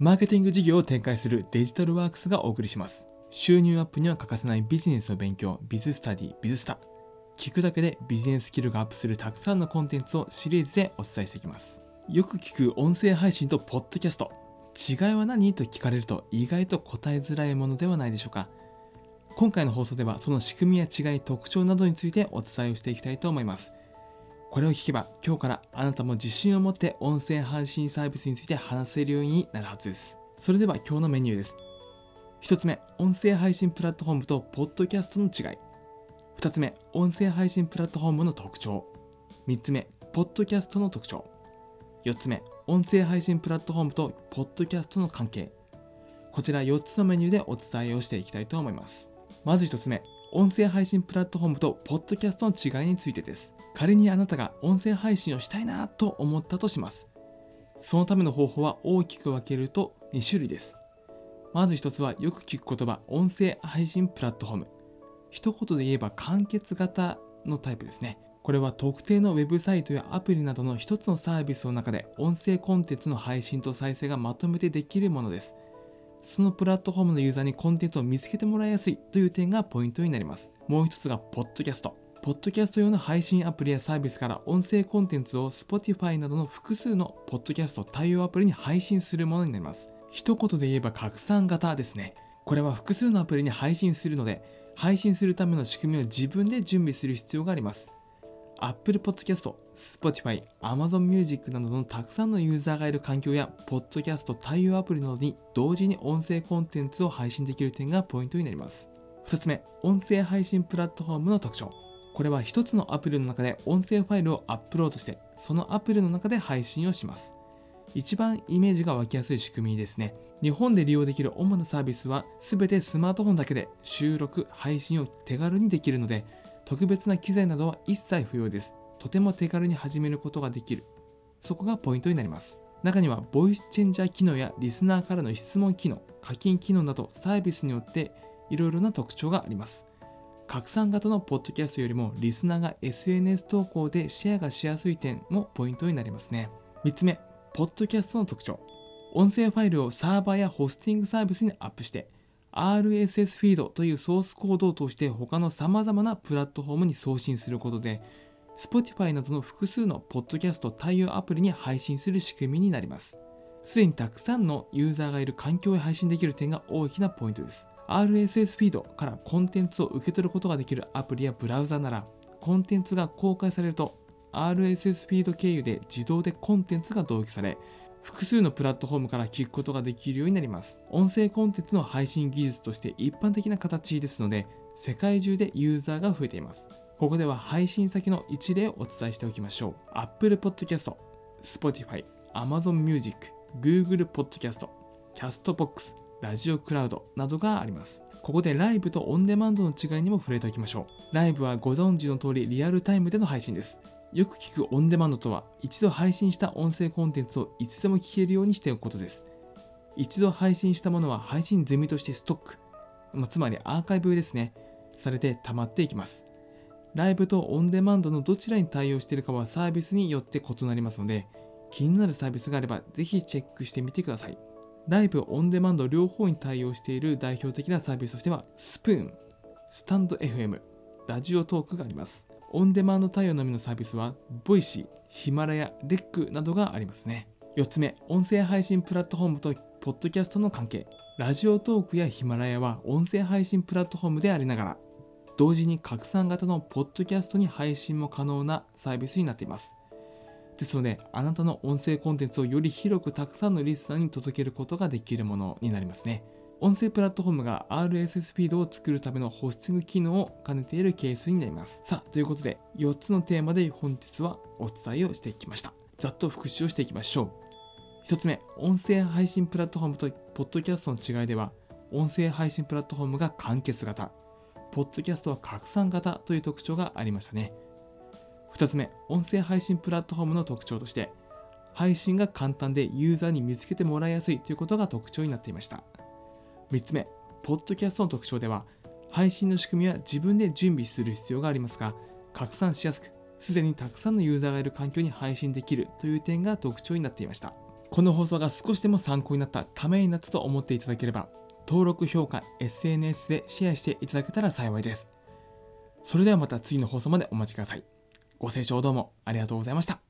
マーケティング事業を展開するデジタルワークスがお送りします。収入アップには欠かせないビジネスの勉強、ビズスタディ、ビズスタ。聞くだけでビジネススキルがアップするたくさんのコンテンツをシリーズでお伝えしていきます。よく聞く音声配信とポッドキャスト。違いは何と聞かれると意外と答えづらいものではないでしょうか。今回の放送ではその仕組みや違い、特徴などについてお伝えをしていきたいと思います。これを聞けば今日からあなたも自信を持って音声配信サービスについて話せるようになるはずです。それでは今日のメニューです。1つ目、音声配信プラットフォームとポッドキャストの違い。2つ目、音声配信プラットフォームの特徴。3つ目、ポッドキャストの特徴。4つ目、音声配信プラットフォームとポッドキャストの関係。こちら4つのメニューでお伝えをしていきたいと思います。まず1つ目、音声配信プラットフォームとポッドキャストの違いについてです。仮にあなたが音声配信をしたいなと思ったとします。そのための方法は大きく分けると2種類です。まず1つはよく聞く言葉、音声配信プラットフォーム。一言で言えば完結型のタイプですね。これは特定のウェブサイトやアプリなどの一つのサービスの中で音声コンテンツの配信と再生がまとめてできるものです。そのプラットフォームのユーザーにコンテンツを見つけてもらいやすいという点がポイントになります。もう一つがポッドキャスト。ポッドキャスト用の配信アプリやサービスから音声コンテンツを Spotify などの複数のポッドキャスト対応アプリに配信するものになります。一言で言えば拡散型ですね。これは複数のアプリに配信するので、配信するための仕組みを自分で準備する必要があります。Apple Podcast、Spotify、Amazon Music などのたくさんのユーザーがいる環境や、ポッドキャスト対応アプリなどに同時に音声コンテンツを配信できる点がポイントになります。2つ目、音声配信プラットフォームの特徴。これは一つのアプリの中で音声ファイルをアップロードして、そのアプリの中で配信をします。一番イメージが湧きやすい仕組みですね。日本で利用できる主なサービスは全てスマートフォンだけで収録、配信を手軽にできるので、特別な機材などは一切不要です。とても手軽に始めることができる。そこがポイントになります。中にはボイスチェンジャー機能やリスナーからの質問機能、課金機能などサービスによっていろいろな特徴があります。拡散型のポッドキャストよりもリスナーが SNS 投稿でシェアがしやすい点もポイントになりますね。3つ目、ポッドキャストの特徴。音声ファイルをサーバーやホスティングサービスにアップして RSS フィードというソースコードを通して他の様々なプラットフォームに送信することで Spotify などの複数のポッドキャスト対応アプリに配信する仕組みになります。すでにたくさんのユーザーがいる環境へ配信できる点が大きなポイントです。RSS フィードからコンテンツを受け取ることができるアプリやブラウザなら、コンテンツが公開されると、RSS フィード経由で自動でコンテンツが同期され、複数のプラットフォームから聞くことができるようになります。音声コンテンツの配信技術として一般的な形ですので、世界中でユーザーが増えています。ここでは配信先の一例をお伝えしておきましょう。Apple Podcast、Spotify、Amazon Music、Google Podcast、Castbox、ラジオクラウドなどがあります。ここでライブとオンデマンドの違いにも触れておきましょう。ライブはご存知の通りリアルタイムでの配信です。よく聞くオンデマンドとは、一度配信した音声コンテンツをいつでも聞けるようにしておくことです。一度配信したものは配信済みとしてストック、まあ、つまりアーカイブですね、されて溜まっていきます。ライブとオンデマンドのどちらに対応しているかはサービスによって異なりますので、気になるサービスがあればぜひチェックしてみてください。ライブ、オンデマンド両方に対応している代表的なサービスとしては、スプーン、スタンド FM、ラジオトークがあります。オンデマンド対応のみのサービスは、 Voicy、himalaya、REC などがありますね。4つ目、音声配信プラットフォームとポッドキャストの関係。 Radiotalk やヒマラヤは音声配信プラットフォームでありながら、同時に拡散型のポッドキャストに配信も可能なサービスになっています。ですので、あなたの音声コンテンツをより広くたくさんのリスナーに届けることができるものになりますね。音声プラットフォームが RSS フィードを作るためのホスティング機能を兼ねているケースになります。さあ、ということで、4つのテーマで本日はお伝えをしていきました。ざっと復習をしていきましょう。1つ目、音声配信プラットフォームとポッドキャストの違いでは、音声配信プラットフォームが完結型、ポッドキャストは拡散型という特徴がありましたね。2つ目、音声配信プラットフォームの特徴として、配信が簡単でユーザーに見つけてもらいやすいということが特徴になっていました。3つ目、ポッドキャストの特徴では、配信の仕組みは自分で準備する必要がありますが、拡散しやすく、すでにたくさんのユーザーがいる環境に配信できるという点が特徴になっていました。この放送が少しでも参考になった、ためになったと思っていただければ、登録、評価、SNS でシェアしていただけたら幸いです。それではまた次の放送までお待ちください。ご清聴どうもありがとうございました。